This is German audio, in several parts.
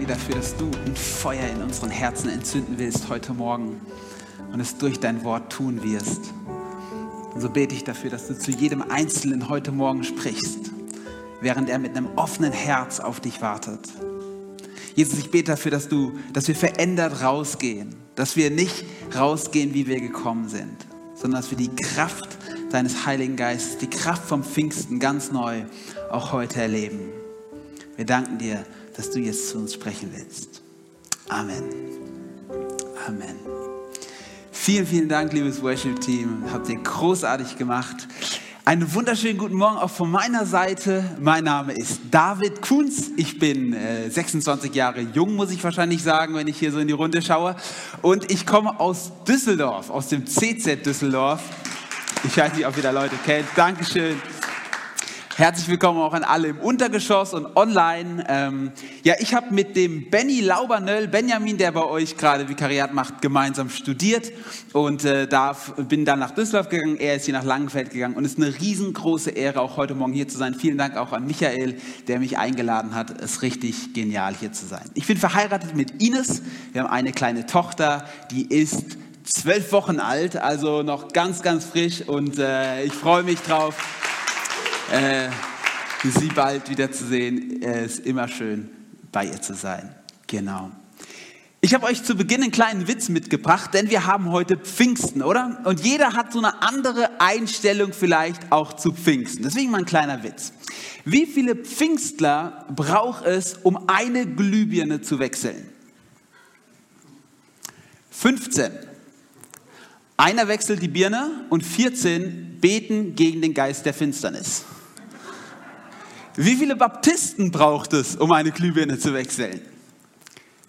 danken dir dafür, dass du ein Feuer in unseren Herzen entzünden willst heute Morgen und es durch dein Wort tun wirst. Und so bete ich dafür, dass du zu jedem Einzelnen heute Morgen sprichst, während er mit einem offenen Herz auf dich wartet. Jesus, ich bete dafür, dass, du, dass wir verändert rausgehen, dass wir nicht rausgehen, wie wir gekommen sind, sondern dass wir die Kraft deines Heiligen Geistes, die Kraft vom Pfingsten ganz neu auch heute erleben. Wir danken dir, dass du jetzt zu uns sprechen willst. Amen. Amen. Vielen, vielen Dank, liebes Worship-Team. Habt ihr großartig gemacht. Einen wunderschönen guten Morgen auch von meiner Seite. Mein Name ist David Kunz. Ich bin äh, 26 Jahre jung, muss ich wahrscheinlich sagen, wenn ich hier so in die Runde schaue. Und ich komme aus Düsseldorf, aus dem CZ Düsseldorf. Ich weiß nicht, ob ihr da Leute kennt. Dankeschön. Herzlich willkommen auch an alle im Untergeschoss und online. Ähm, ja, ich habe mit dem Benny Laubernöll, Benjamin, der bei euch gerade Vikariat macht, gemeinsam studiert und äh, darf, bin dann nach Düsseldorf gegangen. Er ist hier nach Langenfeld gegangen und es ist eine riesengroße Ehre, auch heute Morgen hier zu sein. Vielen Dank auch an Michael, der mich eingeladen hat. Es ist richtig genial, hier zu sein. Ich bin verheiratet mit Ines. Wir haben eine kleine Tochter, die ist zwölf Wochen alt, also noch ganz, ganz frisch und äh, ich freue mich drauf äh, sie bald wieder zu sehen. Es ist immer schön, bei ihr zu sein. Genau. Ich habe euch zu Beginn einen kleinen Witz mitgebracht, denn wir haben heute Pfingsten, oder? Und jeder hat so eine andere Einstellung vielleicht auch zu Pfingsten. Deswegen mal ein kleiner Witz. Wie viele Pfingstler braucht es, um eine Glühbirne zu wechseln? 15. Einer wechselt die Birne und 14 beten gegen den Geist der Finsternis. Wie viele Baptisten braucht es, um eine Glühbirne zu wechseln?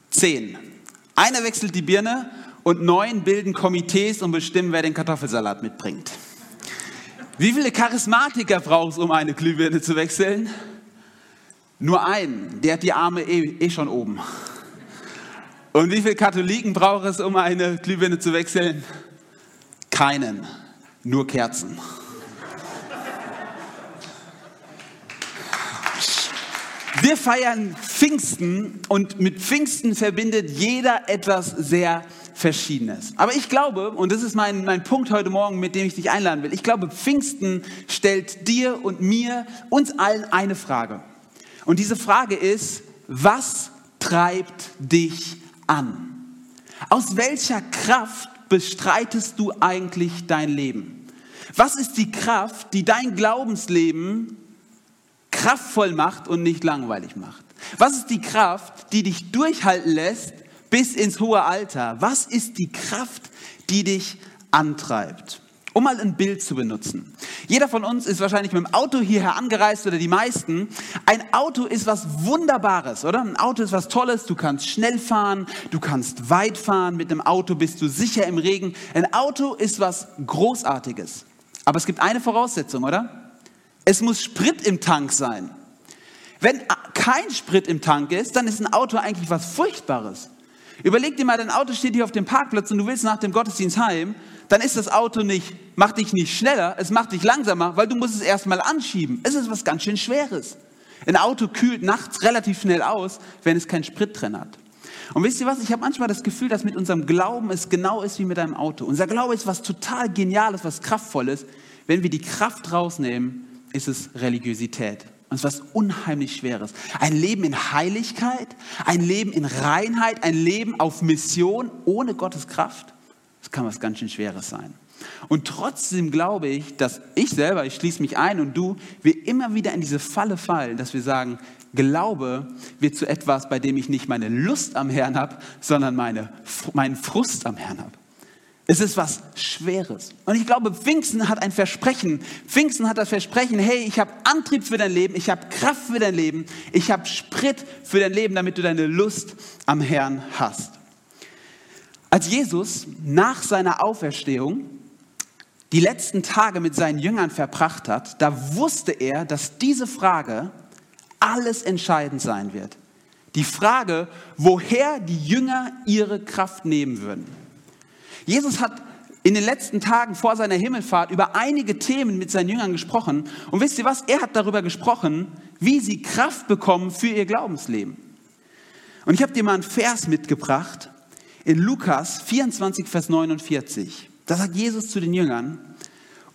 Zehn. Einer wechselt die Birne und neun bilden Komitees und bestimmen, wer den Kartoffelsalat mitbringt. Wie viele Charismatiker braucht es, um eine Glühbirne zu wechseln? Nur einen, der hat die Arme eh, eh schon oben. Und wie viele Katholiken braucht es, um eine Glühbirne zu wechseln? Keinen, nur Kerzen. Wir feiern Pfingsten und mit Pfingsten verbindet jeder etwas sehr Verschiedenes. Aber ich glaube, und das ist mein, mein Punkt heute Morgen, mit dem ich dich einladen will, ich glaube, Pfingsten stellt dir und mir, uns allen eine Frage. Und diese Frage ist, was treibt dich an? Aus welcher Kraft bestreitest du eigentlich dein Leben? Was ist die Kraft, die dein Glaubensleben kraftvoll macht und nicht langweilig macht? Was ist die Kraft, die dich durchhalten lässt bis ins hohe Alter? Was ist die Kraft, die dich antreibt? Um mal ein Bild zu benutzen. Jeder von uns ist wahrscheinlich mit dem Auto hierher angereist oder die meisten. Ein Auto ist was Wunderbares, oder? Ein Auto ist was Tolles. Du kannst schnell fahren, du kannst weit fahren. Mit einem Auto bist du sicher im Regen. Ein Auto ist was Großartiges. Aber es gibt eine Voraussetzung, oder? Es muss Sprit im Tank sein. Wenn kein Sprit im Tank ist, dann ist ein Auto eigentlich was Furchtbares. Überleg dir mal, dein Auto steht hier auf dem Parkplatz und du willst nach dem Gottesdienst heim, dann ist das Auto nicht, macht dich nicht schneller, es macht dich langsamer, weil du musst es erstmal anschieben. Es ist was ganz schön Schweres. Ein Auto kühlt nachts relativ schnell aus, wenn es keinen Sprit drin hat. Und wisst ihr was? Ich habe manchmal das Gefühl, dass mit unserem Glauben es genau ist wie mit einem Auto. Unser Glaube ist was total Geniales, was Kraftvolles. Wenn wir die Kraft rausnehmen, ist es Religiosität. Und es ist was unheimlich Schweres. Ein Leben in Heiligkeit, ein Leben in Reinheit, ein Leben auf Mission ohne Gottes Kraft, das kann was ganz schön Schweres sein. Und trotzdem glaube ich, dass ich selber, ich schließe mich ein und du, wir immer wieder in diese Falle fallen, dass wir sagen, Glaube wird zu etwas, bei dem ich nicht meine Lust am Herrn habe, sondern meine, meinen Frust am Herrn habe. Es ist was Schweres. Und ich glaube, Pfingsten hat ein Versprechen. Pfingsten hat das Versprechen, hey, ich habe Antrieb für dein Leben, ich habe Kraft für dein Leben, ich habe Sprit für dein Leben, damit du deine Lust am Herrn hast. Als Jesus nach seiner Auferstehung die letzten Tage mit seinen Jüngern verbracht hat, da wusste er, dass diese Frage alles entscheidend sein wird. Die Frage, woher die Jünger ihre Kraft nehmen würden. Jesus hat in den letzten Tagen vor seiner Himmelfahrt über einige Themen mit seinen Jüngern gesprochen. Und wisst ihr was? Er hat darüber gesprochen, wie sie Kraft bekommen für ihr Glaubensleben. Und ich habe dir mal einen Vers mitgebracht in Lukas 24, Vers 49. Da sagt Jesus zu den Jüngern,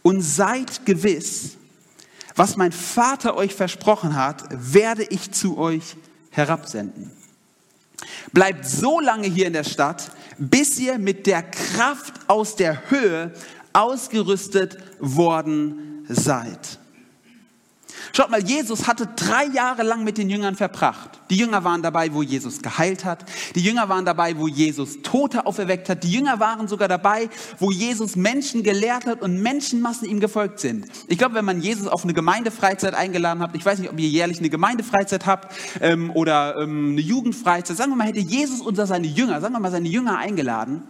und seid gewiss, was mein Vater euch versprochen hat, werde ich zu euch herabsenden. Bleibt so lange hier in der Stadt, bis ihr mit der Kraft aus der Höhe ausgerüstet worden seid. Schaut mal, Jesus hatte drei Jahre lang mit den Jüngern verbracht. Die Jünger waren dabei, wo Jesus geheilt hat. Die Jünger waren dabei, wo Jesus Tote auferweckt hat. Die Jünger waren sogar dabei, wo Jesus Menschen gelehrt hat und Menschenmassen ihm gefolgt sind. Ich glaube, wenn man Jesus auf eine Gemeindefreizeit eingeladen hat, ich weiß nicht, ob ihr jährlich eine Gemeindefreizeit habt ähm, oder ähm, eine Jugendfreizeit, sagen wir mal, hätte Jesus unter seine Jünger, sagen wir mal, seine Jünger eingeladen,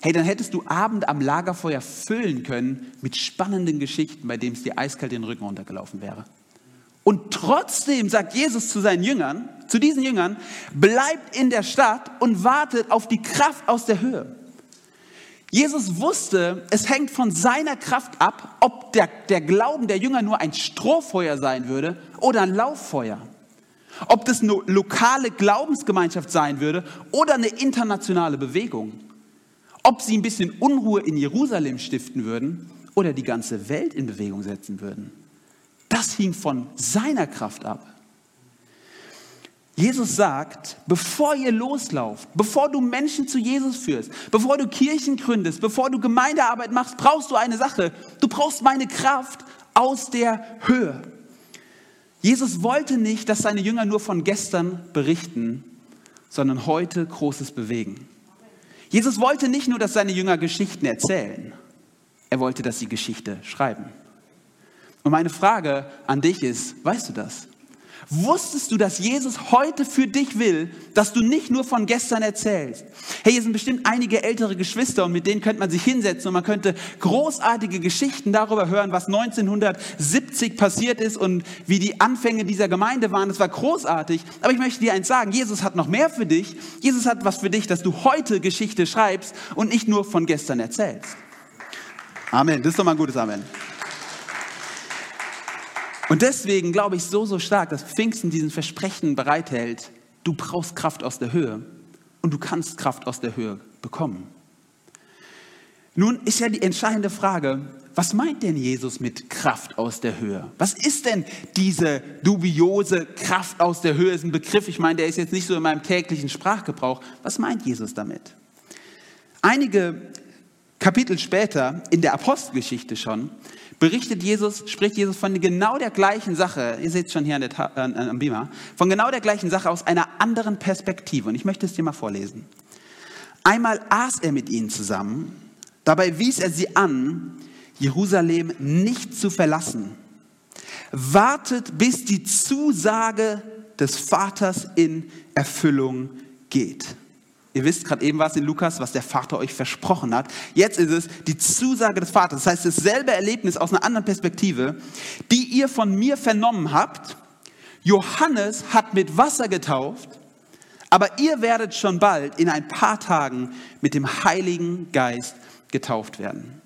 hey, dann hättest du Abend am Lagerfeuer füllen können mit spannenden Geschichten, bei denen es dir eiskalt den Rücken runtergelaufen wäre. Und trotzdem sagt Jesus zu seinen Jüngern, zu diesen Jüngern, bleibt in der Stadt und wartet auf die Kraft aus der Höhe. Jesus wusste, es hängt von seiner Kraft ab, ob der, der Glauben der Jünger nur ein Strohfeuer sein würde oder ein Lauffeuer. Ob das eine lokale Glaubensgemeinschaft sein würde oder eine internationale Bewegung. Ob sie ein bisschen Unruhe in Jerusalem stiften würden oder die ganze Welt in Bewegung setzen würden. Das hing von seiner Kraft ab. Jesus sagt, bevor ihr loslauft, bevor du Menschen zu Jesus führst, bevor du Kirchen gründest, bevor du Gemeindearbeit machst, brauchst du eine Sache. Du brauchst meine Kraft aus der Höhe. Jesus wollte nicht, dass seine Jünger nur von gestern berichten, sondern heute Großes bewegen. Jesus wollte nicht nur, dass seine Jünger Geschichten erzählen, er wollte, dass sie Geschichte schreiben. Und meine Frage an dich ist, weißt du das? Wusstest du, dass Jesus heute für dich will, dass du nicht nur von gestern erzählst? Hey, hier sind bestimmt einige ältere Geschwister und mit denen könnte man sich hinsetzen und man könnte großartige Geschichten darüber hören, was 1970 passiert ist und wie die Anfänge dieser Gemeinde waren. Das war großartig. Aber ich möchte dir eins sagen, Jesus hat noch mehr für dich. Jesus hat was für dich, dass du heute Geschichte schreibst und nicht nur von gestern erzählst. Amen. Das ist doch mal ein gutes Amen. Und deswegen glaube ich so, so stark, dass Pfingsten diesen Versprechen bereithält, du brauchst Kraft aus der Höhe und du kannst Kraft aus der Höhe bekommen. Nun ist ja die entscheidende Frage, was meint denn Jesus mit Kraft aus der Höhe? Was ist denn diese dubiose Kraft aus der Höhe? Ist ein Begriff, ich meine, der ist jetzt nicht so in meinem täglichen Sprachgebrauch. Was meint Jesus damit? Einige Kapitel später, in der Apostelgeschichte schon, berichtet Jesus, spricht Jesus von genau der gleichen Sache, ihr seht es schon hier an der, an, am Beamer, von genau der gleichen Sache aus einer anderen Perspektive. Und ich möchte es dir mal vorlesen. Einmal aß er mit ihnen zusammen, dabei wies er sie an, Jerusalem nicht zu verlassen. Wartet, bis die Zusage des Vaters in Erfüllung geht. Ihr wisst gerade eben was in Lukas, was der Vater euch versprochen hat. Jetzt ist es die Zusage des Vaters. Das heißt, dasselbe Erlebnis aus einer anderen Perspektive, die ihr von mir vernommen habt. Johannes hat mit Wasser getauft, aber ihr werdet schon bald in ein paar Tagen mit dem Heiligen Geist getauft werden.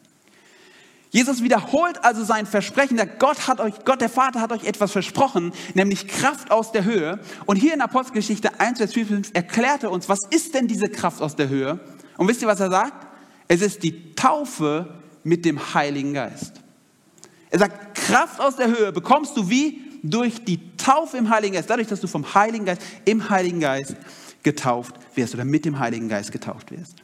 Jesus wiederholt also sein Versprechen, Gott hat euch, Gott der Vater hat euch etwas versprochen, nämlich Kraft aus der Höhe. Und hier in Apostelgeschichte 1, Vers 4, 5 erklärt er uns, was ist denn diese Kraft aus der Höhe? Und wisst ihr, was er sagt? Es ist die Taufe mit dem Heiligen Geist. Er sagt, Kraft aus der Höhe bekommst du wie? Durch die Taufe im Heiligen Geist, dadurch, dass du vom Heiligen Geist, im Heiligen Geist getauft wirst oder mit dem Heiligen Geist getauft wirst.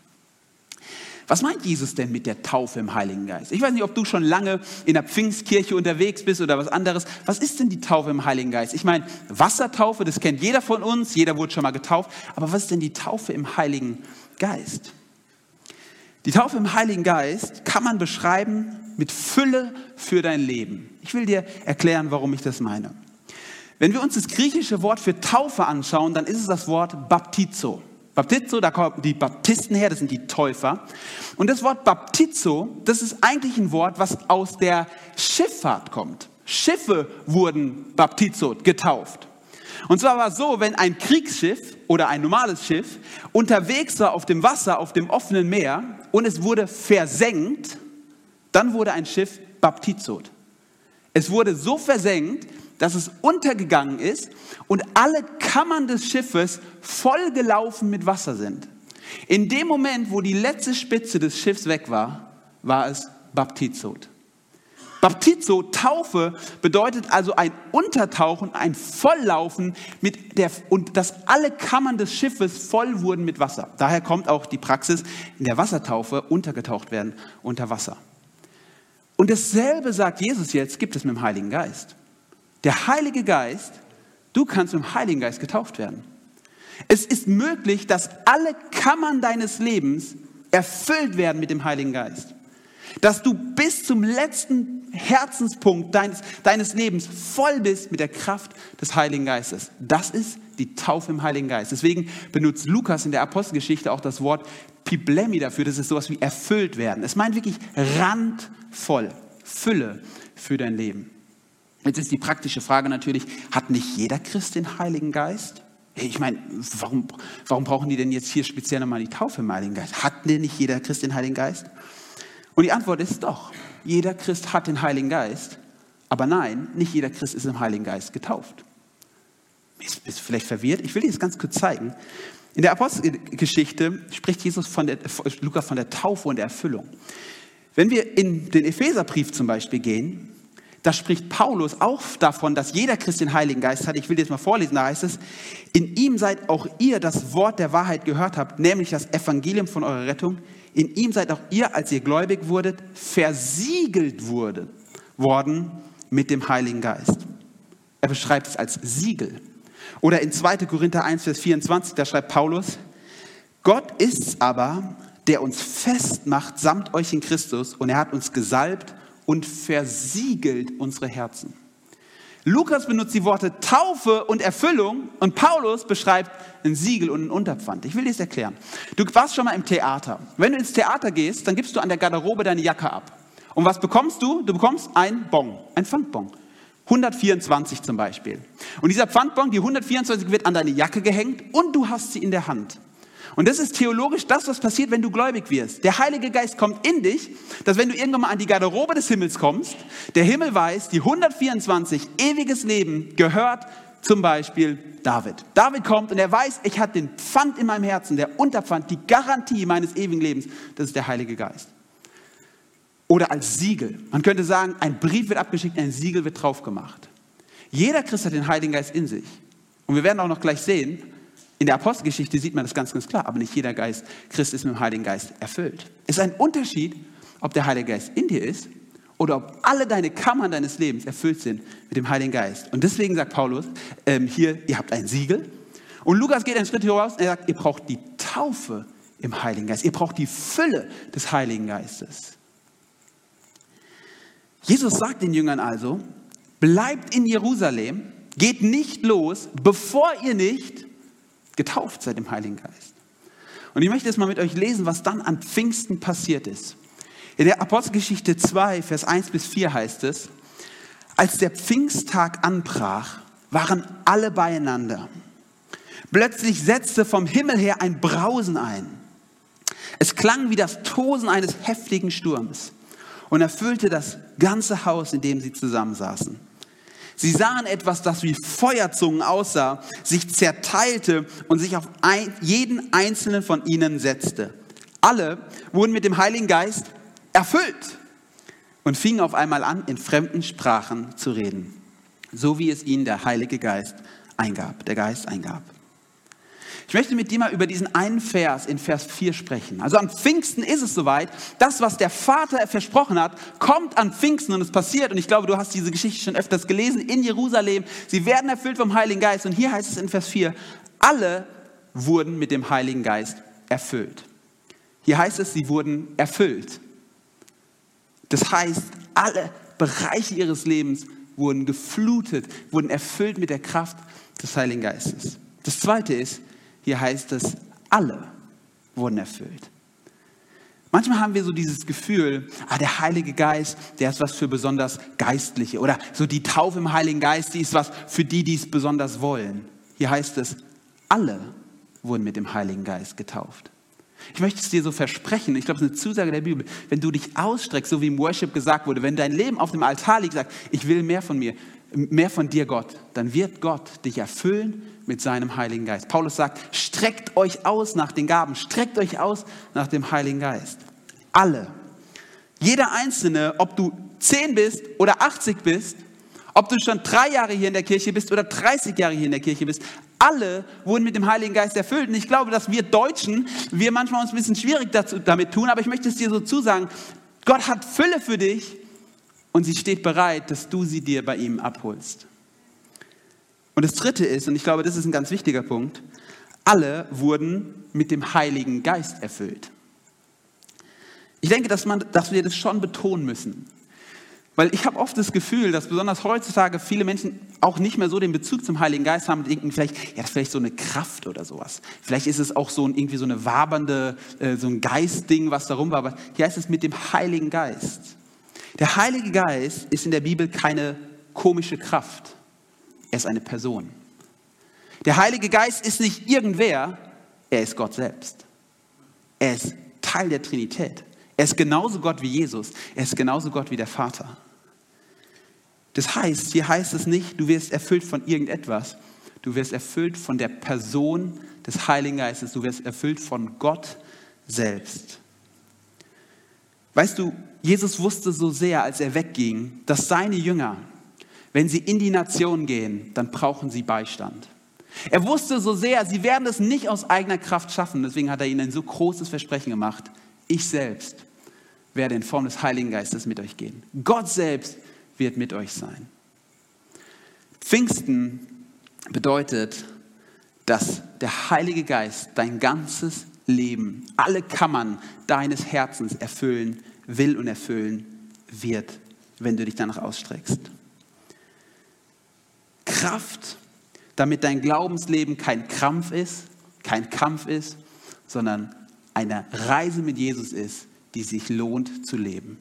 Was meint Jesus denn mit der Taufe im Heiligen Geist? Ich weiß nicht, ob du schon lange in der Pfingstkirche unterwegs bist oder was anderes. Was ist denn die Taufe im Heiligen Geist? Ich meine, Wassertaufe, das kennt jeder von uns, jeder wurde schon mal getauft. Aber was ist denn die Taufe im Heiligen Geist? Die Taufe im Heiligen Geist kann man beschreiben mit Fülle für dein Leben. Ich will dir erklären, warum ich das meine. Wenn wir uns das griechische Wort für Taufe anschauen, dann ist es das Wort Baptizo. Baptizo, da kommen die Baptisten her, das sind die Täufer. Und das Wort Baptizo, das ist eigentlich ein Wort, was aus der Schifffahrt kommt. Schiffe wurden Baptizo, getauft. Und zwar war es so, wenn ein Kriegsschiff oder ein normales Schiff unterwegs war auf dem Wasser, auf dem offenen Meer und es wurde versenkt, dann wurde ein Schiff baptizot. Es wurde so versenkt, dass es untergegangen ist und alle Kammern des Schiffes vollgelaufen mit Wasser sind. In dem Moment, wo die letzte Spitze des Schiffs weg war, war es Baptizot. Baptizo, Taufe, bedeutet also ein Untertauchen, ein Volllaufen mit der, und dass alle Kammern des Schiffes voll wurden mit Wasser. Daher kommt auch die Praxis in der Wassertaufe, untergetaucht werden unter Wasser. Und dasselbe sagt Jesus jetzt, gibt es mit dem Heiligen Geist. Der Heilige Geist, du kannst dem Heiligen Geist getauft werden. Es ist möglich, dass alle Kammern deines Lebens erfüllt werden mit dem Heiligen Geist. Dass du bis zum letzten Herzenspunkt deines, deines Lebens voll bist mit der Kraft des Heiligen Geistes. Das ist die Taufe im Heiligen Geist. Deswegen benutzt Lukas in der Apostelgeschichte auch das Wort Piblemi dafür. Das ist sowas wie erfüllt werden. Es meint wirklich randvoll, Fülle für dein Leben. Jetzt ist die praktische Frage natürlich, hat nicht jeder Christ den Heiligen Geist? Ich meine, warum, warum brauchen die denn jetzt hier speziell nochmal die Taufe im Heiligen Geist? Hat denn nicht jeder Christ den Heiligen Geist? Und die Antwort ist doch, jeder Christ hat den Heiligen Geist, aber nein, nicht jeder Christ ist im Heiligen Geist getauft. Bist, du vielleicht verwirrt? Ich will dir das ganz kurz zeigen. In der Apostelgeschichte spricht Jesus von der, Lukas von der Taufe und der Erfüllung. Wenn wir in den Epheserbrief zum Beispiel gehen, da spricht Paulus auch davon, dass jeder Christ den Heiligen Geist hat. Ich will dir das mal vorlesen, da heißt es, in ihm seid auch ihr das Wort der Wahrheit gehört habt, nämlich das Evangelium von eurer Rettung. In ihm seid auch ihr, als ihr gläubig wurdet, versiegelt wurde, worden mit dem Heiligen Geist. Er beschreibt es als Siegel. Oder in 2. Korinther 1, Vers 24, da schreibt Paulus, Gott ist es aber, der uns festmacht samt euch in Christus und er hat uns gesalbt und versiegelt unsere Herzen. Lukas benutzt die Worte Taufe und Erfüllung und Paulus beschreibt ein Siegel und ein Unterpfand. Ich will dir das erklären. Du warst schon mal im Theater. Wenn du ins Theater gehst, dann gibst du an der Garderobe deine Jacke ab. Und was bekommst du? Du bekommst ein Bon, ein Pfandbon. 124 zum Beispiel. Und dieser Pfandbon, die 124 wird an deine Jacke gehängt und du hast sie in der Hand. Und das ist theologisch das, was passiert, wenn du gläubig wirst. Der Heilige Geist kommt in dich, dass wenn du irgendwann mal an die Garderobe des Himmels kommst, der Himmel weiß, die 124 ewiges Leben gehört zum Beispiel David. David kommt und er weiß, ich habe den Pfand in meinem Herzen, der Unterpfand, die Garantie meines ewigen Lebens, das ist der Heilige Geist. Oder als Siegel. Man könnte sagen, ein Brief wird abgeschickt, ein Siegel wird drauf gemacht. Jeder Christ hat den Heiligen Geist in sich. Und wir werden auch noch gleich sehen, in der Apostelgeschichte sieht man das ganz, ganz klar, aber nicht jeder Geist, Christ ist mit dem Heiligen Geist erfüllt. Es ist ein Unterschied, ob der Heilige Geist in dir ist oder ob alle deine Kammern deines Lebens erfüllt sind mit dem Heiligen Geist. Und deswegen sagt Paulus ähm, hier, ihr habt ein Siegel. Und Lukas geht einen Schritt voraus und er sagt, ihr braucht die Taufe im Heiligen Geist. Ihr braucht die Fülle des Heiligen Geistes. Jesus sagt den Jüngern also, bleibt in Jerusalem, geht nicht los, bevor ihr nicht getauft seid im Heiligen Geist. Und ich möchte jetzt mal mit euch lesen, was dann an Pfingsten passiert ist. In der Apostelgeschichte 2, Vers 1 bis 4 heißt es, als der Pfingsttag anbrach, waren alle beieinander. Plötzlich setzte vom Himmel her ein Brausen ein. Es klang wie das Tosen eines heftigen Sturms und erfüllte das ganze Haus, in dem sie zusammensaßen. Sie sahen etwas, das wie Feuerzungen aussah, sich zerteilte und sich auf ein, jeden einzelnen von ihnen setzte. Alle wurden mit dem Heiligen Geist erfüllt und fingen auf einmal an, in fremden Sprachen zu reden, so wie es ihnen der Heilige Geist eingab, der Geist eingab. Ich möchte mit dir mal über diesen einen Vers in Vers 4 sprechen. Also am Pfingsten ist es soweit. Das, was der Vater versprochen hat, kommt an Pfingsten und es passiert. Und ich glaube, du hast diese Geschichte schon öfters gelesen in Jerusalem. Sie werden erfüllt vom Heiligen Geist. Und hier heißt es in Vers 4, alle wurden mit dem Heiligen Geist erfüllt. Hier heißt es, sie wurden erfüllt. Das heißt, alle Bereiche ihres Lebens wurden geflutet, wurden erfüllt mit der Kraft des Heiligen Geistes. Das zweite ist, hier heißt es, alle wurden erfüllt. Manchmal haben wir so dieses Gefühl, ah, der Heilige Geist, der ist was für besonders Geistliche. Oder so die Taufe im Heiligen Geist, die ist was für die, die es besonders wollen. Hier heißt es, alle wurden mit dem Heiligen Geist getauft. Ich möchte es dir so versprechen, ich glaube, es ist eine Zusage der Bibel, wenn du dich ausstreckst, so wie im Worship gesagt wurde, wenn dein Leben auf dem Altar liegt, sagt, ich will mehr von mir, mehr von dir, Gott, dann wird Gott dich erfüllen mit seinem Heiligen Geist. Paulus sagt, streckt euch aus nach den Gaben, streckt euch aus nach dem Heiligen Geist. Alle. Jeder Einzelne, ob du 10 bist oder 80 bist, ob du schon drei Jahre hier in der Kirche bist oder 30 Jahre hier in der Kirche bist, alle wurden mit dem Heiligen Geist erfüllt. Und ich glaube, dass wir Deutschen, wir manchmal uns ein bisschen schwierig dazu, damit tun, aber ich möchte es dir so zusagen, Gott hat Fülle für dich und sie steht bereit, dass du sie dir bei ihm abholst. Und das Dritte ist, und ich glaube, das ist ein ganz wichtiger Punkt, alle wurden mit dem Heiligen Geist erfüllt. Ich denke, dass, man, dass wir das schon betonen müssen. Weil ich habe oft das Gefühl, dass besonders heutzutage viele Menschen auch nicht mehr so den Bezug zum Heiligen Geist haben und denken vielleicht, ja, das ist vielleicht so eine Kraft oder sowas. Vielleicht ist es auch so ein, irgendwie so eine wabernde, äh, so ein Geistding, was darum war. Aber hier heißt es mit dem Heiligen Geist. Der Heilige Geist ist in der Bibel keine komische Kraft. Er ist eine Person. Der Heilige Geist ist nicht irgendwer, er ist Gott selbst. Er ist Teil der Trinität. Er ist genauso Gott wie Jesus. Er ist genauso Gott wie der Vater. Das heißt, hier heißt es nicht, du wirst erfüllt von irgendetwas. Du wirst erfüllt von der Person des Heiligen Geistes. Du wirst erfüllt von Gott selbst. Weißt du, Jesus wusste so sehr, als er wegging, dass seine Jünger, wenn sie in die Nation gehen, dann brauchen sie Beistand. Er wusste so sehr, sie werden es nicht aus eigener Kraft schaffen. Deswegen hat er ihnen ein so großes Versprechen gemacht. Ich selbst werde in Form des Heiligen Geistes mit euch gehen. Gott selbst wird mit euch sein. Pfingsten bedeutet, dass der Heilige Geist dein ganzes Leben, alle Kammern deines Herzens erfüllen will und erfüllen wird, wenn du dich danach ausstreckst. Kraft, damit dein Glaubensleben kein Krampf ist, kein Kampf ist, sondern eine Reise mit Jesus ist, die sich lohnt zu leben.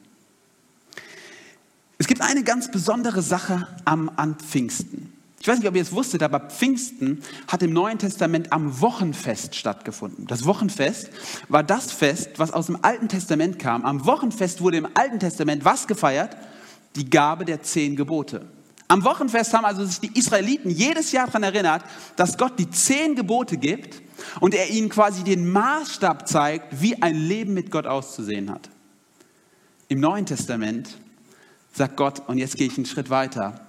Es gibt eine ganz besondere Sache am, an Pfingsten. Ich weiß nicht, ob ihr es wusstet, aber Pfingsten hat im Neuen Testament am Wochenfest stattgefunden. Das Wochenfest war das Fest, was aus dem Alten Testament kam. Am Wochenfest wurde im Alten Testament was gefeiert? Die Gabe der zehn Gebote. Am Wochenfest haben also sich die Israeliten jedes Jahr daran erinnert, dass Gott die zehn Gebote gibt und er ihnen quasi den Maßstab zeigt, wie ein Leben mit Gott auszusehen hat. Im Neuen Testament sagt Gott, und jetzt gehe ich einen Schritt weiter,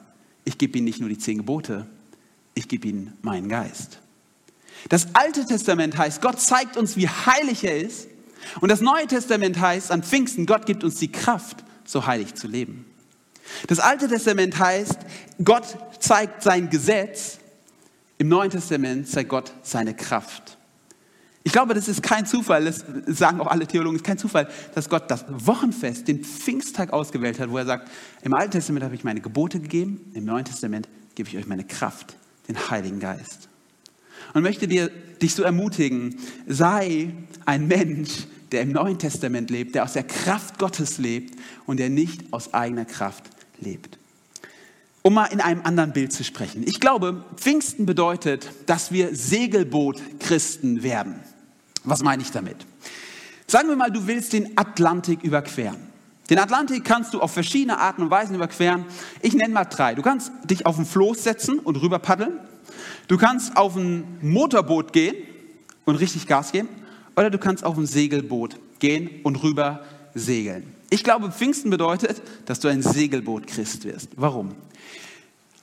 ich gebe ihnen nicht nur die zehn Gebote, ich gebe ihnen meinen Geist. Das Alte Testament heißt, Gott zeigt uns, wie heilig er ist. Und das Neue Testament heißt, an Pfingsten, Gott gibt uns die Kraft, so heilig zu leben. Das Alte Testament heißt, Gott zeigt sein Gesetz. Im Neuen Testament zeigt Gott seine Kraft. Ich glaube, das ist kein Zufall, das sagen auch alle Theologen, es ist kein Zufall, dass Gott das Wochenfest, den Pfingsttag ausgewählt hat, wo er sagt, im Alten Testament habe ich meine Gebote gegeben, im Neuen Testament gebe ich euch meine Kraft, den Heiligen Geist. Und möchte dir, dich so ermutigen, sei ein Mensch, der im Neuen Testament lebt, der aus der Kraft Gottes lebt und der nicht aus eigener Kraft lebt. Um mal in einem anderen Bild zu sprechen. Ich glaube, Pfingsten bedeutet, dass wir Segelboot-Christen werden. Was meine ich damit? Sagen wir mal, du willst den Atlantik überqueren. Den Atlantik kannst du auf verschiedene Arten und Weisen überqueren. Ich nenne mal drei. Du kannst dich auf ein Floß setzen und rüber paddeln. Du kannst auf ein Motorboot gehen und richtig Gas geben. Oder du kannst auf ein Segelboot gehen und rüber segeln. Ich glaube, Pfingsten bedeutet, dass du ein Segelboot-Christ wirst. Warum?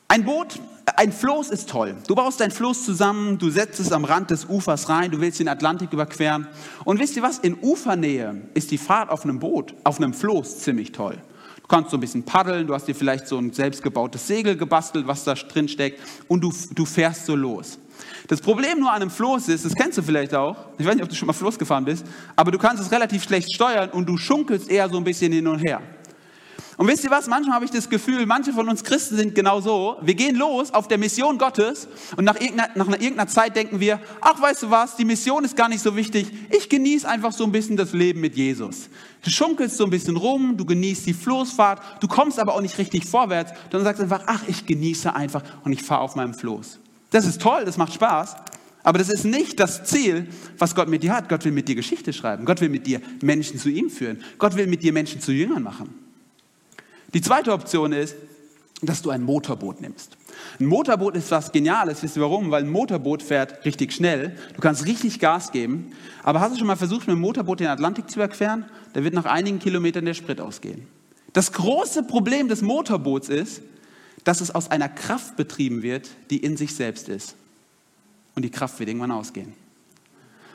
Ein Boot, ein Floß ist toll. Du baust dein Floß zusammen, du setzt es am Rand des Ufers rein, du willst den Atlantik überqueren. Und wisst ihr was? In Ufernähe ist die Fahrt auf einem Boot, auf einem Floß ziemlich toll. Du kannst so ein bisschen paddeln, du hast dir vielleicht so ein selbstgebautes Segel gebastelt, was da drin steckt, und du, du fährst so los. Das Problem nur an einem Floß ist, das kennst du vielleicht auch, ich weiß nicht, ob du schon mal Floß gefahren bist, aber du kannst es relativ schlecht steuern und du schunkelst eher so ein bisschen hin und her. Und wisst ihr was? Manchmal habe ich das Gefühl, manche von uns Christen sind genau so. Wir gehen los auf der Mission Gottes und nach irgendeiner, nach irgendeiner Zeit denken wir, ach, weißt du was, die Mission ist gar nicht so wichtig. Ich genieße einfach so ein bisschen das Leben mit Jesus. Du schunkelst so ein bisschen rum, du genießt die Floßfahrt, du kommst aber auch nicht richtig vorwärts. Dann sagst du einfach, ach, ich genieße einfach und ich fahre auf meinem Floß. Das ist toll, das macht Spaß. Aber das ist nicht das Ziel, was Gott mit dir hat. Gott will mit dir Geschichte schreiben. Gott will mit dir Menschen zu ihm führen. Gott will mit dir Menschen zu Jüngern machen. Die zweite Option ist, dass du ein Motorboot nimmst. Ein Motorboot ist was Geniales. Wisst ihr warum? Weil ein Motorboot fährt richtig schnell. Du kannst richtig Gas geben. Aber hast du schon mal versucht, mit dem Motorboot den Atlantik zu überqueren? Da wird nach einigen Kilometern der Sprit ausgehen. Das große Problem des Motorboots ist, dass es aus einer Kraft betrieben wird, die in sich selbst ist. Und die Kraft wird irgendwann ausgehen.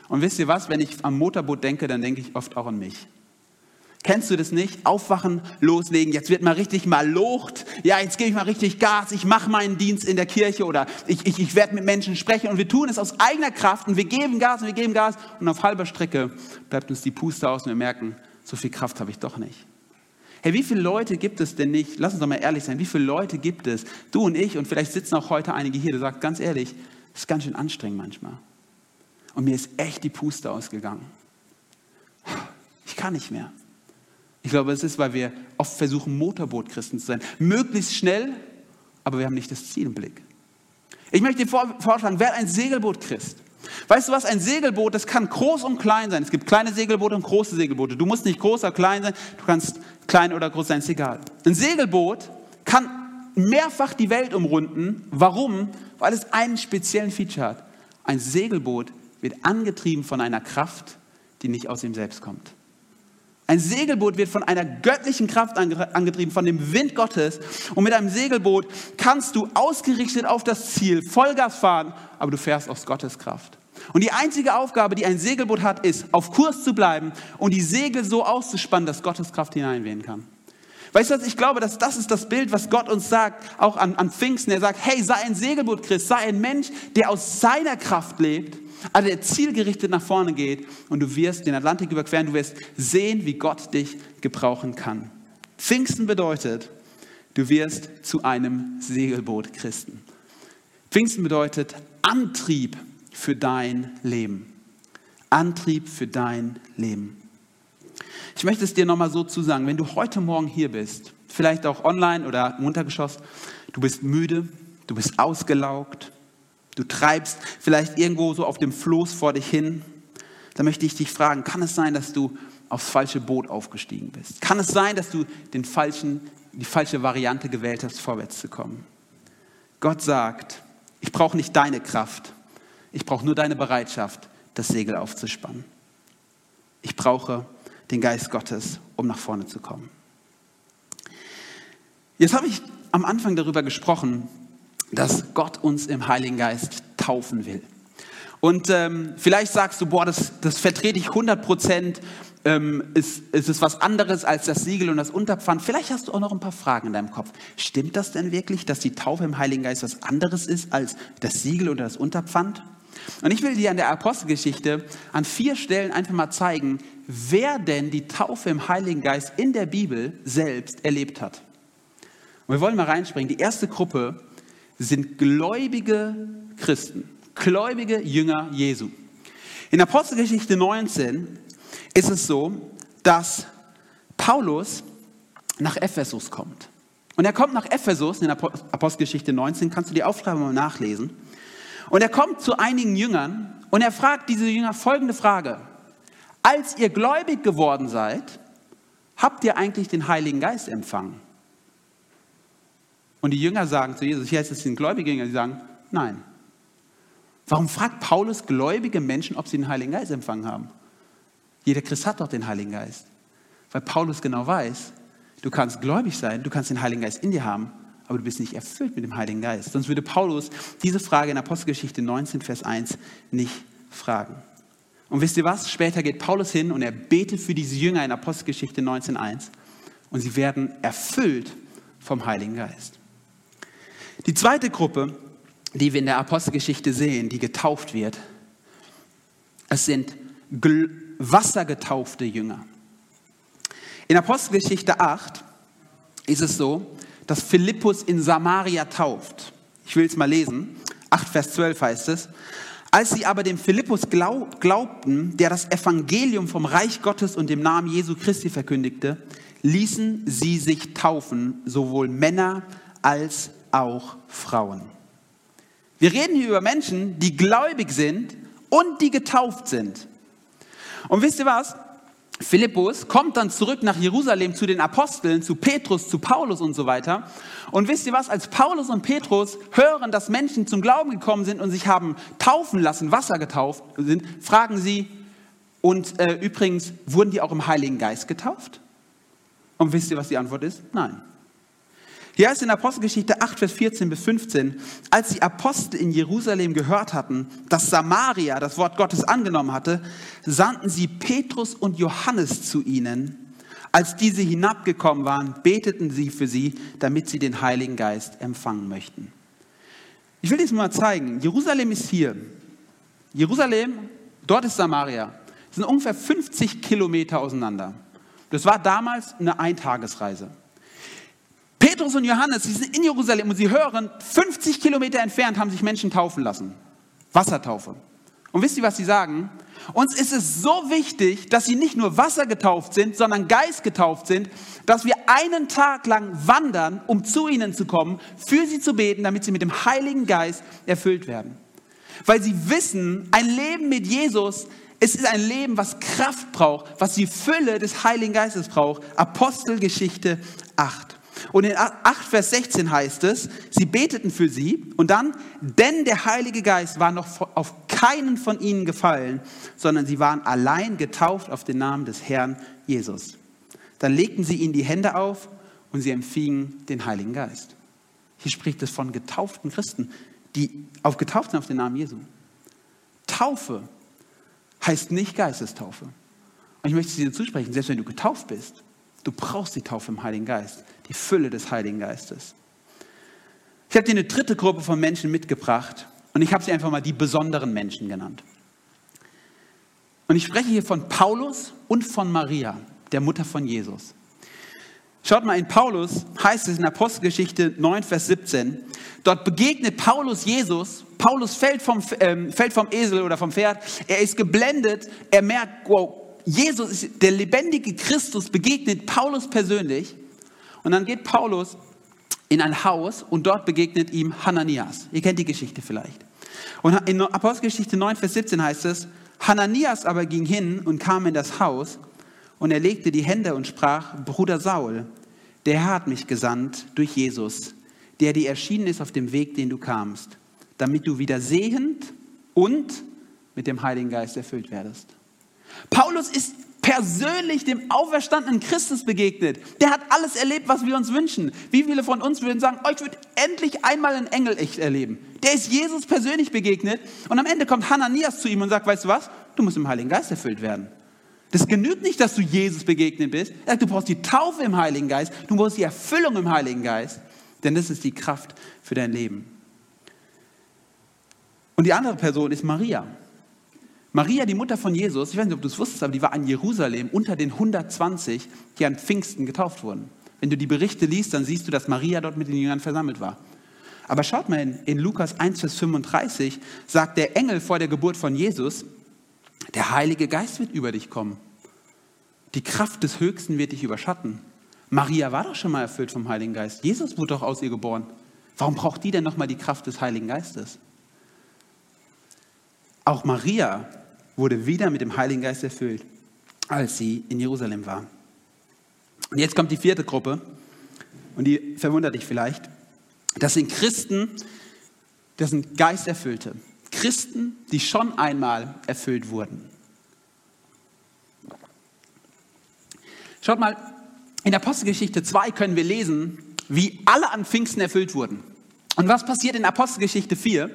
Und wisst ihr was? Wenn ich am Motorboot denke, dann denke ich oft auch an mich. Kennst du das nicht? Aufwachen, loslegen, jetzt wird mal richtig mal locht. Ja, jetzt gebe ich mal richtig Gas, ich mache meinen Dienst in der Kirche oder ich, ich, ich werde mit Menschen sprechen und wir tun es aus eigener Kraft und wir geben Gas und wir geben Gas und auf halber Strecke bleibt uns die Puste aus und wir merken, so viel Kraft habe ich doch nicht. Hey, wie viele Leute gibt es denn nicht? Lass uns doch mal ehrlich sein. Wie viele Leute gibt es? Du und ich und vielleicht sitzen auch heute einige hier, die sagen ganz ehrlich, das ist ganz schön anstrengend manchmal. Und mir ist echt die Puste ausgegangen. Ich kann nicht mehr. Ich glaube, es ist, weil wir oft versuchen, Motorboot-Christen zu sein. Möglichst schnell, aber wir haben nicht das Ziel im Blick. Ich möchte dir vorschlagen, wer ein Segelboot-Christ. Weißt du was, ein Segelboot, das kann groß und klein sein. Es gibt kleine Segelboote und große Segelboote. Du musst nicht groß oder klein sein, du kannst klein oder groß sein, ist egal. Ein Segelboot kann mehrfach die Welt umrunden. Warum? Weil es einen speziellen Feature hat. Ein Segelboot wird angetrieben von einer Kraft, die nicht aus ihm selbst kommt. Ein Segelboot wird von einer göttlichen Kraft angetrieben, von dem Wind Gottes. Und mit einem Segelboot kannst du ausgerichtet auf das Ziel Vollgas fahren, aber du fährst aus Gottes Kraft. Und die einzige Aufgabe, die ein Segelboot hat, ist, auf Kurs zu bleiben und die Segel so auszuspannen, dass Gottes Kraft hineinwehen kann. Weißt du was, ich glaube, dass das ist das Bild, was Gott uns sagt, auch an, an Pfingsten. Er sagt, hey, sei ein Segelboot, Christ, sei ein Mensch, der aus seiner Kraft lebt also der zielgerichtet nach vorne geht und du wirst den Atlantik überqueren, du wirst sehen, wie Gott dich gebrauchen kann. Pfingsten bedeutet, du wirst zu einem Segelboot Christen. Pfingsten bedeutet Antrieb für dein Leben. Antrieb für dein Leben. Ich möchte es dir nochmal so zusagen, wenn du heute Morgen hier bist, vielleicht auch online oder im Untergeschoss, du bist müde, du bist ausgelaugt, Du treibst vielleicht irgendwo so auf dem Floß vor dich hin. Da möchte ich dich fragen, kann es sein, dass du aufs falsche Boot aufgestiegen bist? Kann es sein, dass du den falschen, die falsche Variante gewählt hast, vorwärts zu kommen? Gott sagt, ich brauche nicht deine Kraft, ich brauche nur deine Bereitschaft, das Segel aufzuspannen. Ich brauche den Geist Gottes, um nach vorne zu kommen. Jetzt habe ich am Anfang darüber gesprochen, dass Gott uns im Heiligen Geist taufen will. Und ähm, vielleicht sagst du, boah, das, das vertrete ich 100 Prozent, ähm, ist, ist es was anderes als das Siegel und das Unterpfand. Vielleicht hast du auch noch ein paar Fragen in deinem Kopf. Stimmt das denn wirklich, dass die Taufe im Heiligen Geist was anderes ist als das Siegel oder das Unterpfand? Und ich will dir an der Apostelgeschichte an vier Stellen einfach mal zeigen, wer denn die Taufe im Heiligen Geist in der Bibel selbst erlebt hat. Und wir wollen mal reinspringen. Die erste Gruppe sind gläubige Christen, gläubige Jünger Jesu. In Apostelgeschichte 19 ist es so, dass Paulus nach Ephesus kommt. Und er kommt nach Ephesus in Apostelgeschichte 19, kannst du die Aufschreibung mal nachlesen. Und er kommt zu einigen Jüngern und er fragt diese Jünger folgende Frage. Als ihr gläubig geworden seid, habt ihr eigentlich den Heiligen Geist empfangen? Und die Jünger sagen zu Jesus, hier heißt es sind gläubige Jünger, die sagen, nein. Warum fragt Paulus gläubige Menschen, ob sie den Heiligen Geist empfangen haben? Jeder Christ hat doch den Heiligen Geist. Weil Paulus genau weiß, du kannst gläubig sein, du kannst den Heiligen Geist in dir haben, aber du bist nicht erfüllt mit dem Heiligen Geist. Sonst würde Paulus diese Frage in Apostelgeschichte 19, Vers 1 nicht fragen. Und wisst ihr was? Später geht Paulus hin und er betet für diese Jünger in Apostelgeschichte 19, 1 und sie werden erfüllt vom Heiligen Geist. Die zweite Gruppe, die wir in der Apostelgeschichte sehen, die getauft wird, es sind wassergetaufte Jünger. In Apostelgeschichte 8 ist es so, dass Philippus in Samaria tauft. Ich will es mal lesen. 8 Vers 12 heißt es. Als sie aber dem Philippus glaubten, der das Evangelium vom Reich Gottes und dem Namen Jesu Christi verkündigte, ließen sie sich taufen, sowohl Männer als auch Frauen. Wir reden hier über Menschen, die gläubig sind und die getauft sind. Und wisst ihr was? Philippus kommt dann zurück nach Jerusalem zu den Aposteln, zu Petrus, zu Paulus und so weiter. Und wisst ihr was, als Paulus und Petrus hören, dass Menschen zum Glauben gekommen sind und sich haben taufen lassen, Wasser getauft sind, fragen sie, und äh, übrigens, wurden die auch im Heiligen Geist getauft? Und wisst ihr, was die Antwort ist? Nein. Hier heißt in Apostelgeschichte 8, Vers 14 bis 15, als die Apostel in Jerusalem gehört hatten, dass Samaria das Wort Gottes angenommen hatte, sandten sie Petrus und Johannes zu ihnen. Als diese hinabgekommen waren, beteten sie für sie, damit sie den Heiligen Geist empfangen möchten. Ich will dies mal zeigen. Jerusalem ist hier. Jerusalem, dort ist Samaria. Das sind ungefähr 50 Kilometer auseinander. Das war damals eine Eintagesreise. Petrus und Johannes, sie sind in Jerusalem und sie hören, 50 Kilometer entfernt haben sich Menschen taufen lassen. Wassertaufe. Und wisst ihr, was sie sagen? Uns ist es so wichtig, dass sie nicht nur Wasser getauft sind, sondern Geist getauft sind, dass wir einen Tag lang wandern, um zu ihnen zu kommen, für sie zu beten, damit sie mit dem Heiligen Geist erfüllt werden. Weil sie wissen, ein Leben mit Jesus, es ist ein Leben, was Kraft braucht, was die Fülle des Heiligen Geistes braucht. Apostelgeschichte 8. Und in 8 Vers 16 heißt es, sie beteten für sie und dann, denn der Heilige Geist war noch auf keinen von ihnen gefallen, sondern sie waren allein getauft auf den Namen des Herrn Jesus. Dann legten sie ihnen die Hände auf und sie empfingen den Heiligen Geist. Hier spricht es von getauften Christen, die auf getauft sind auf den Namen Jesu. Taufe heißt nicht Geistestaufe. Und ich möchte dir zusprechen, selbst wenn du getauft bist, Du brauchst die Taufe im Heiligen Geist, die Fülle des Heiligen Geistes. Ich habe dir eine dritte Gruppe von Menschen mitgebracht und ich habe sie einfach mal die besonderen Menschen genannt. Und ich spreche hier von Paulus und von Maria, der Mutter von Jesus. Schaut mal, in Paulus heißt es in Apostelgeschichte 9, Vers 17, dort begegnet Paulus Jesus. Paulus fällt vom, äh, fällt vom Esel oder vom Pferd, er ist geblendet, er merkt, wow, Jesus, der lebendige Christus, begegnet Paulus persönlich. Und dann geht Paulus in ein Haus und dort begegnet ihm Hananias. Ihr kennt die Geschichte vielleicht. Und in Apostelgeschichte 9, Vers 17 heißt es, Hananias aber ging hin und kam in das Haus und er legte die Hände und sprach, Bruder Saul, der Herr hat mich gesandt durch Jesus, der dir erschienen ist auf dem Weg, den du kamst, damit du wieder sehend und mit dem Heiligen Geist erfüllt werdest. Paulus ist persönlich dem auferstandenen Christus begegnet. Der hat alles erlebt, was wir uns wünschen. Wie viele von uns würden sagen, oh, würde endlich einmal einen Engel echt erleben. Der ist Jesus persönlich begegnet und am Ende kommt Hananias zu ihm und sagt, weißt du was, du musst im Heiligen Geist erfüllt werden. Das genügt nicht, dass du Jesus begegnet bist. Du brauchst die Taufe im Heiligen Geist, du brauchst die Erfüllung im Heiligen Geist, denn das ist die Kraft für dein Leben. Und die andere Person ist Maria. Maria, die Mutter von Jesus, ich weiß nicht, ob du es wusstest, aber die war in Jerusalem unter den 120, die an Pfingsten getauft wurden. Wenn du die Berichte liest, dann siehst du, dass Maria dort mit den Jüngern versammelt war. Aber schaut mal, in, in Lukas 1, Vers 35 sagt der Engel vor der Geburt von Jesus, der Heilige Geist wird über dich kommen. Die Kraft des Höchsten wird dich überschatten. Maria war doch schon mal erfüllt vom Heiligen Geist. Jesus wurde doch aus ihr geboren. Warum braucht die denn nochmal die Kraft des Heiligen Geistes? Auch Maria wurde wieder mit dem Heiligen Geist erfüllt, als sie in Jerusalem war. Und jetzt kommt die vierte Gruppe, und die verwundert dich vielleicht. Das sind Christen, das sind Geisterfüllte. Christen, die schon einmal erfüllt wurden. Schaut mal, in Apostelgeschichte 2 können wir lesen, wie alle an Pfingsten erfüllt wurden. Und was passiert in Apostelgeschichte 4?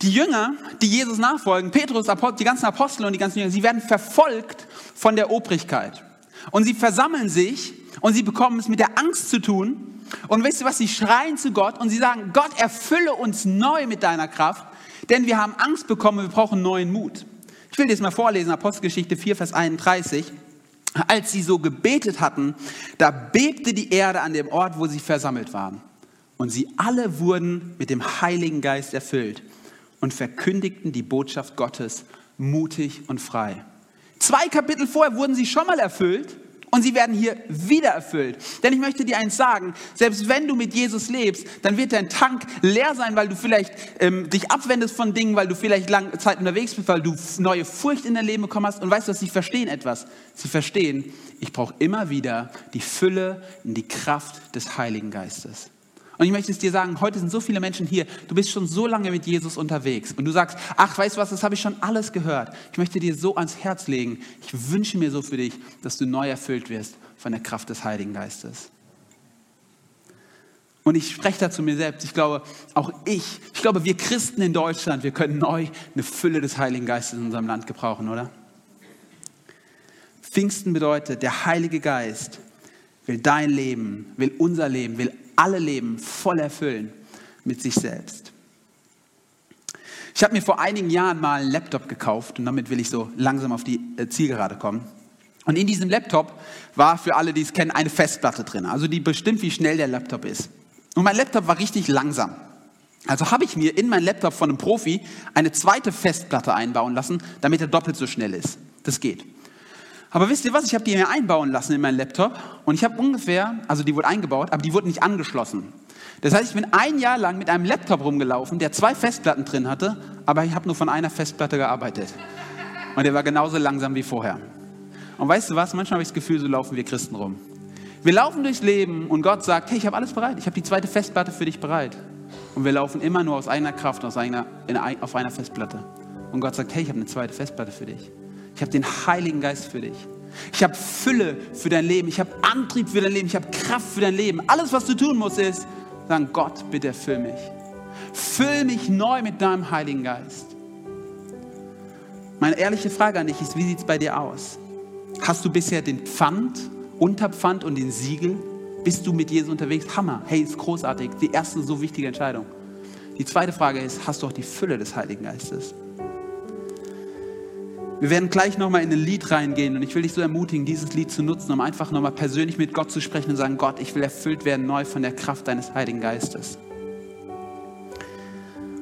Die Jünger, die Jesus nachfolgen, Petrus, die ganzen Apostel und die ganzen Jünger, sie werden verfolgt von der Obrigkeit. Und sie versammeln sich und sie bekommen es mit der Angst zu tun. Und wisst ihr was? Sie schreien zu Gott und sie sagen, Gott, erfülle uns neu mit deiner Kraft, denn wir haben Angst bekommen, wir brauchen neuen Mut. Ich will dir das mal vorlesen, Apostelgeschichte 4, Vers 31. Als sie so gebetet hatten, da bebte die Erde an dem Ort, wo sie versammelt waren. Und sie alle wurden mit dem Heiligen Geist erfüllt und verkündigten die Botschaft Gottes mutig und frei. Zwei Kapitel vorher wurden sie schon mal erfüllt und sie werden hier wieder erfüllt. Denn ich möchte dir eins sagen, selbst wenn du mit Jesus lebst, dann wird dein Tank leer sein, weil du vielleicht ähm, dich abwendest von Dingen, weil du vielleicht lange Zeit unterwegs bist, weil du neue Furcht in dein Leben bekommen hast. Und weißt du, sie verstehen etwas? Sie verstehen, ich brauche immer wieder die Fülle und die Kraft des Heiligen Geistes. Und ich möchte es dir sagen, heute sind so viele Menschen hier, du bist schon so lange mit Jesus unterwegs und du sagst, ach, weißt du was, das habe ich schon alles gehört. Ich möchte dir so ans Herz legen, ich wünsche mir so für dich, dass du neu erfüllt wirst von der Kraft des Heiligen Geistes. Und ich spreche da zu mir selbst. Ich glaube, auch ich, ich glaube, wir Christen in Deutschland, wir können neu eine Fülle des Heiligen Geistes in unserem Land gebrauchen, oder? Pfingsten bedeutet, der Heilige Geist will dein Leben, will unser Leben, will alle Leben voll erfüllen mit sich selbst. Ich habe mir vor einigen Jahren mal einen Laptop gekauft und damit will ich so langsam auf die äh, Zielgerade kommen. Und in diesem Laptop war für alle, die es kennen, eine Festplatte drin, also die bestimmt, wie schnell der Laptop ist. Und mein Laptop war richtig langsam. Also habe ich mir in meinen Laptop von einem Profi eine zweite Festplatte einbauen lassen, damit er doppelt so schnell ist. Das geht. Aber wisst ihr was? Ich habe die mir einbauen lassen in meinen Laptop und ich habe ungefähr, also die wurde eingebaut, aber die wurde nicht angeschlossen. Das heißt, ich bin ein Jahr lang mit einem Laptop rumgelaufen, der zwei Festplatten drin hatte, aber ich habe nur von einer Festplatte gearbeitet. Und der war genauso langsam wie vorher. Und weißt du was? Manchmal habe ich das Gefühl, so laufen wir Christen rum. Wir laufen durchs Leben und Gott sagt, hey, ich habe alles bereit. Ich habe die zweite Festplatte für dich bereit. Und wir laufen immer nur aus eigener Kraft, aus einer, in, auf einer Festplatte. Und Gott sagt, hey, ich habe eine zweite Festplatte für dich. Ich habe den Heiligen Geist für dich. Ich habe Fülle für dein Leben. Ich habe Antrieb für dein Leben. Ich habe Kraft für dein Leben. Alles, was du tun musst, ist sagen, Gott, bitte erfüll mich. Füll mich neu mit deinem Heiligen Geist. Meine ehrliche Frage an dich ist, wie sieht es bei dir aus? Hast du bisher den Pfand, Unterpfand und den Siegel? Bist du mit Jesus unterwegs? Hammer. Hey, ist großartig. Die erste so wichtige Entscheidung. Die zweite Frage ist, hast du auch die Fülle des Heiligen Geistes? Wir werden gleich nochmal in ein Lied reingehen und ich will dich so ermutigen, dieses Lied zu nutzen, um einfach nochmal persönlich mit Gott zu sprechen und sagen, Gott, ich will erfüllt werden neu von der Kraft deines Heiligen Geistes.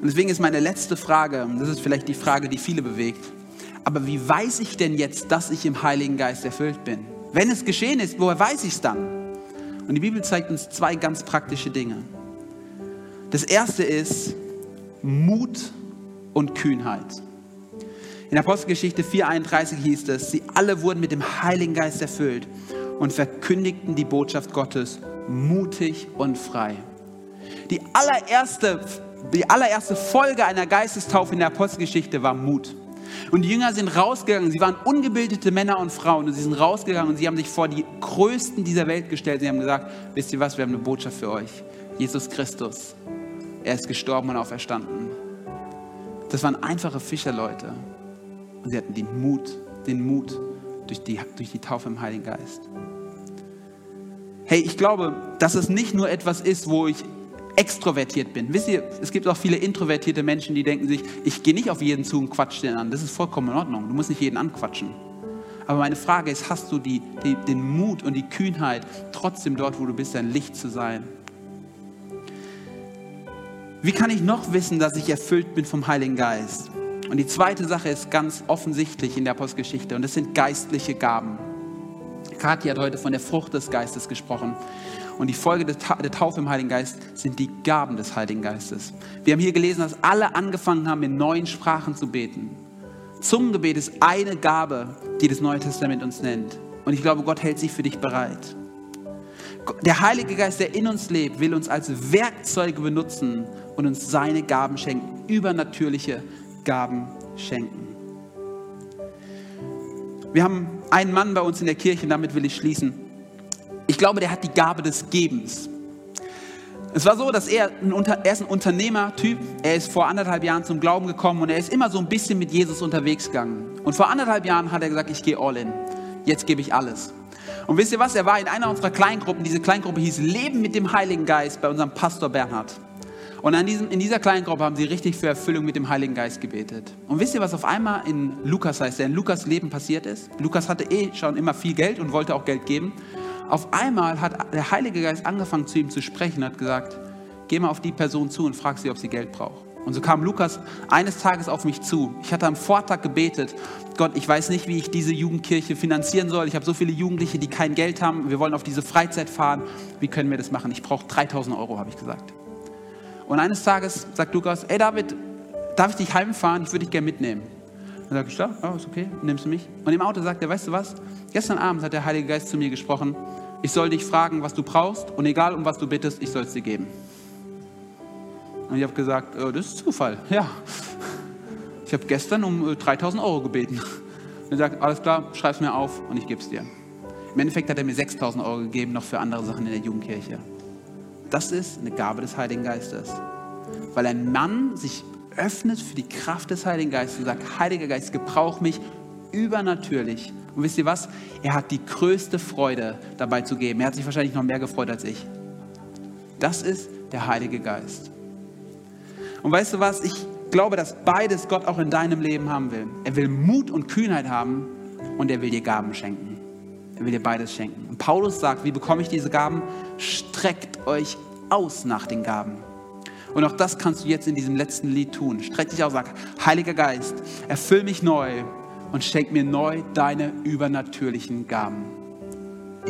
Und deswegen ist meine letzte Frage, und das ist vielleicht die Frage, die viele bewegt, aber wie weiß ich denn jetzt, dass ich im Heiligen Geist erfüllt bin? Wenn es geschehen ist, woher weiß ich es dann? Und die Bibel zeigt uns zwei ganz praktische Dinge. Das erste ist Mut und Kühnheit. In Apostelgeschichte 4,31 hieß es, sie alle wurden mit dem Heiligen Geist erfüllt und verkündigten die Botschaft Gottes mutig und frei. Die allererste, die allererste Folge einer Geistestaufe in der Apostelgeschichte war Mut. Und die Jünger sind rausgegangen, sie waren ungebildete Männer und Frauen und sie sind rausgegangen und sie haben sich vor die Größten dieser Welt gestellt. Sie haben gesagt, wisst ihr was, wir haben eine Botschaft für euch. Jesus Christus, er ist gestorben und auferstanden. Das waren einfache Fischerleute. Und sie hatten den Mut, den Mut durch die, durch die Taufe im Heiligen Geist. Hey, ich glaube, dass es nicht nur etwas ist, wo ich extrovertiert bin. Wisst ihr, es gibt auch viele introvertierte Menschen, die denken sich, ich gehe nicht auf jeden zu und quatsch den an. Das ist vollkommen in Ordnung. Du musst nicht jeden anquatschen. Aber meine Frage ist, hast du die, die, den Mut und die Kühnheit, trotzdem dort, wo du bist, ein Licht zu sein? Wie kann ich noch wissen, dass ich erfüllt bin vom Heiligen Geist? Und die zweite Sache ist ganz offensichtlich in der Apostelgeschichte und das sind geistliche Gaben. Kathi hat heute von der Frucht des Geistes gesprochen. Und die Folge der Taufe im Heiligen Geist sind die Gaben des Heiligen Geistes. Wir haben hier gelesen, dass alle angefangen haben, in neuen Sprachen zu beten. Zungengebet ist eine Gabe, die das Neue Testament uns nennt. Und ich glaube, Gott hält sich für dich bereit. Der Heilige Geist, der in uns lebt, will uns als Werkzeuge benutzen und uns seine Gaben schenken, übernatürliche Gaben schenken. Wir haben einen Mann bei uns in der Kirche, damit will ich schließen. Ich glaube, der hat die Gabe des Gebens. Es war so, dass er ein, er ist ein Unternehmertyp. Er ist vor anderthalb Jahren zum Glauben gekommen und er ist immer so ein bisschen mit Jesus unterwegs gegangen. Und vor anderthalb Jahren hat er gesagt, ich gehe all in. Jetzt gebe ich alles. Und wisst ihr was? Er war in einer unserer Kleingruppen. Diese Kleingruppe hieß Leben mit dem Heiligen Geist bei unserem Pastor Bernhard. Und an diesem, in dieser kleinen Gruppe haben sie richtig für Erfüllung mit dem Heiligen Geist gebetet. Und wisst ihr, was auf einmal in Lukas heißt, der in Lukas Leben passiert ist? Lukas hatte eh schon immer viel Geld und wollte auch Geld geben. Auf einmal hat der Heilige Geist angefangen zu ihm zu sprechen, hat gesagt, geh mal auf die Person zu und frag sie, ob sie Geld braucht. Und so kam Lukas eines Tages auf mich zu. Ich hatte am Vortag gebetet, Gott, ich weiß nicht, wie ich diese Jugendkirche finanzieren soll. Ich habe so viele Jugendliche, die kein Geld haben. Wir wollen auf diese Freizeit fahren. Wie können wir das machen? Ich brauche 3000 Euro, habe ich gesagt. Und eines Tages sagt Lukas, ey David, darf ich dich heimfahren? Ich würde dich gerne mitnehmen. Dann sage ich, ja, oh, ist okay, nimmst du mich? Und im Auto sagt er, weißt du was? Gestern Abend hat der Heilige Geist zu mir gesprochen. Ich soll dich fragen, was du brauchst und egal um was du bittest, ich soll es dir geben. Und ich habe gesagt, oh, das ist Zufall. Ja. Ich habe gestern um 3000 äh, Euro gebeten. Und er sagt, alles klar, schreib es mir auf und ich gebe es dir. Im Endeffekt hat er mir 6000 Euro gegeben, noch für andere Sachen in der Jugendkirche. Das ist eine Gabe des Heiligen Geistes. Weil ein Mann sich öffnet für die Kraft des Heiligen Geistes und sagt, Heiliger Geist, gebrauch mich übernatürlich. Und wisst ihr was? Er hat die größte Freude dabei zu geben. Er hat sich wahrscheinlich noch mehr gefreut als ich. Das ist der Heilige Geist. Und weißt du was? Ich glaube, dass beides Gott auch in deinem Leben haben will. Er will Mut und Kühnheit haben und er will dir Gaben schenken. Er will dir beides schenken. Und Paulus sagt, wie bekomme ich diese Gaben? Streckt euch aus nach den Gaben. Und auch das kannst du jetzt in diesem letzten Lied tun. Streck dich aus, sag, Heiliger Geist, erfüll mich neu und schenk mir neu deine übernatürlichen Gaben.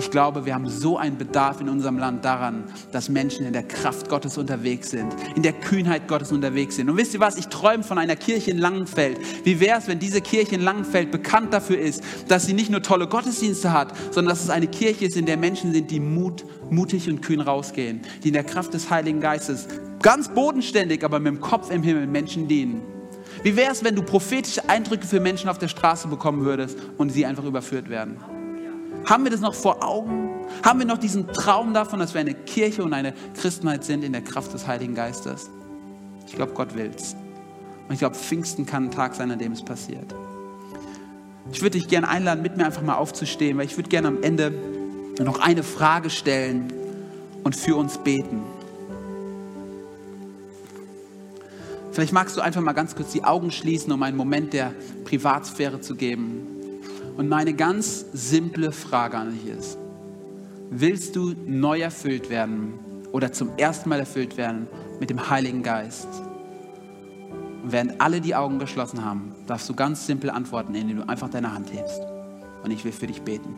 Ich glaube, wir haben so einen Bedarf in unserem Land daran, dass Menschen in der Kraft Gottes unterwegs sind, in der Kühnheit Gottes unterwegs sind. Und wisst ihr was? Ich träume von einer Kirche in Langenfeld. Wie wäre es, wenn diese Kirche in Langenfeld bekannt dafür ist, dass sie nicht nur tolle Gottesdienste hat, sondern dass es eine Kirche ist, in der Menschen sind, die Mut, mutig und kühn rausgehen, die in der Kraft des Heiligen Geistes ganz bodenständig, aber mit dem Kopf im Himmel Menschen dienen. Wie wäre es, wenn du prophetische Eindrücke für Menschen auf der Straße bekommen würdest und sie einfach überführt werden? Haben wir das noch vor Augen? Haben wir noch diesen Traum davon, dass wir eine Kirche und eine Christenheit sind in der Kraft des Heiligen Geistes? Ich glaube, Gott will's. Und ich glaube, Pfingsten kann ein Tag sein, an dem es passiert. Ich würde dich gerne einladen, mit mir einfach mal aufzustehen, weil ich würde gerne am Ende noch eine Frage stellen und für uns beten. Vielleicht magst du einfach mal ganz kurz die Augen schließen, um einen Moment der Privatsphäre zu geben. Und meine ganz simple Frage an dich ist, willst du neu erfüllt werden oder zum ersten Mal erfüllt werden mit dem Heiligen Geist? Und während alle die Augen geschlossen haben, darfst du ganz simpel antworten, indem du einfach deine Hand hebst. Und ich will für dich beten.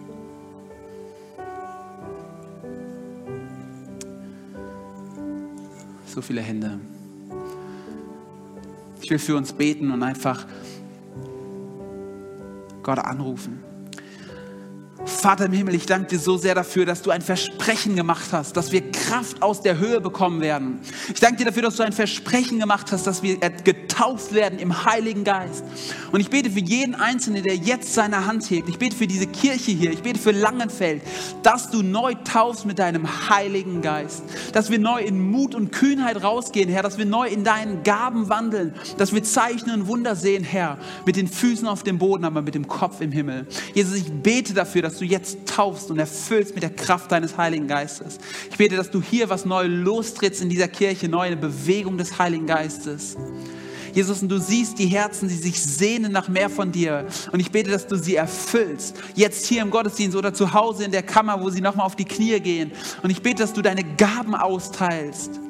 So viele Hände. Ich will für uns beten und einfach Gott anrufen. Vater im Himmel, ich danke dir so sehr dafür, dass du ein Versprechen gemacht hast, dass wir Kraft aus der Höhe bekommen werden. Ich danke dir dafür, dass du ein Versprechen gemacht hast, dass wir getauft werden im Heiligen Geist. Und ich bete für jeden Einzelnen, der jetzt seine Hand hebt. Ich bete für diese Kirche hier. Ich bete für Langenfeld, dass du neu taufst mit deinem Heiligen Geist. Dass wir neu in Mut und Kühnheit rausgehen, Herr. Dass wir neu in deinen Gaben wandeln. Dass wir Zeichen und Wunder sehen, Herr. Mit den Füßen auf dem Boden, aber mit dem Kopf im Himmel. Jesus, ich bete dafür, dass du jetzt taufst und erfüllst mit der Kraft deines Heiligen Geistes. Ich bete, dass du hier was neu lostrittst in dieser Kirche, neue Bewegung des Heiligen Geistes. Jesus, und du siehst die Herzen, die sich sehnen nach mehr von dir. Und ich bete, dass du sie erfüllst. Jetzt hier im Gottesdienst oder zu Hause in der Kammer, wo sie nochmal auf die Knie gehen. Und ich bete, dass du deine Gaben austeilst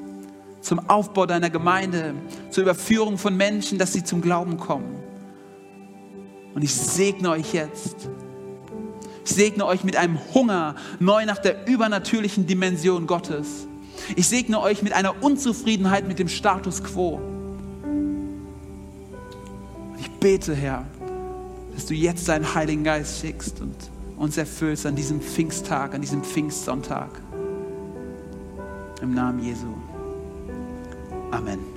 zum Aufbau deiner Gemeinde, zur Überführung von Menschen, dass sie zum Glauben kommen. Und ich segne euch jetzt. Ich segne euch mit einem Hunger neu nach der übernatürlichen Dimension Gottes. Ich segne euch mit einer Unzufriedenheit mit dem Status quo. Bete, Herr, dass du jetzt deinen Heiligen Geist schickst und uns erfüllst an diesem Pfingsttag, an diesem Pfingstsonntag. Im Namen Jesu. Amen.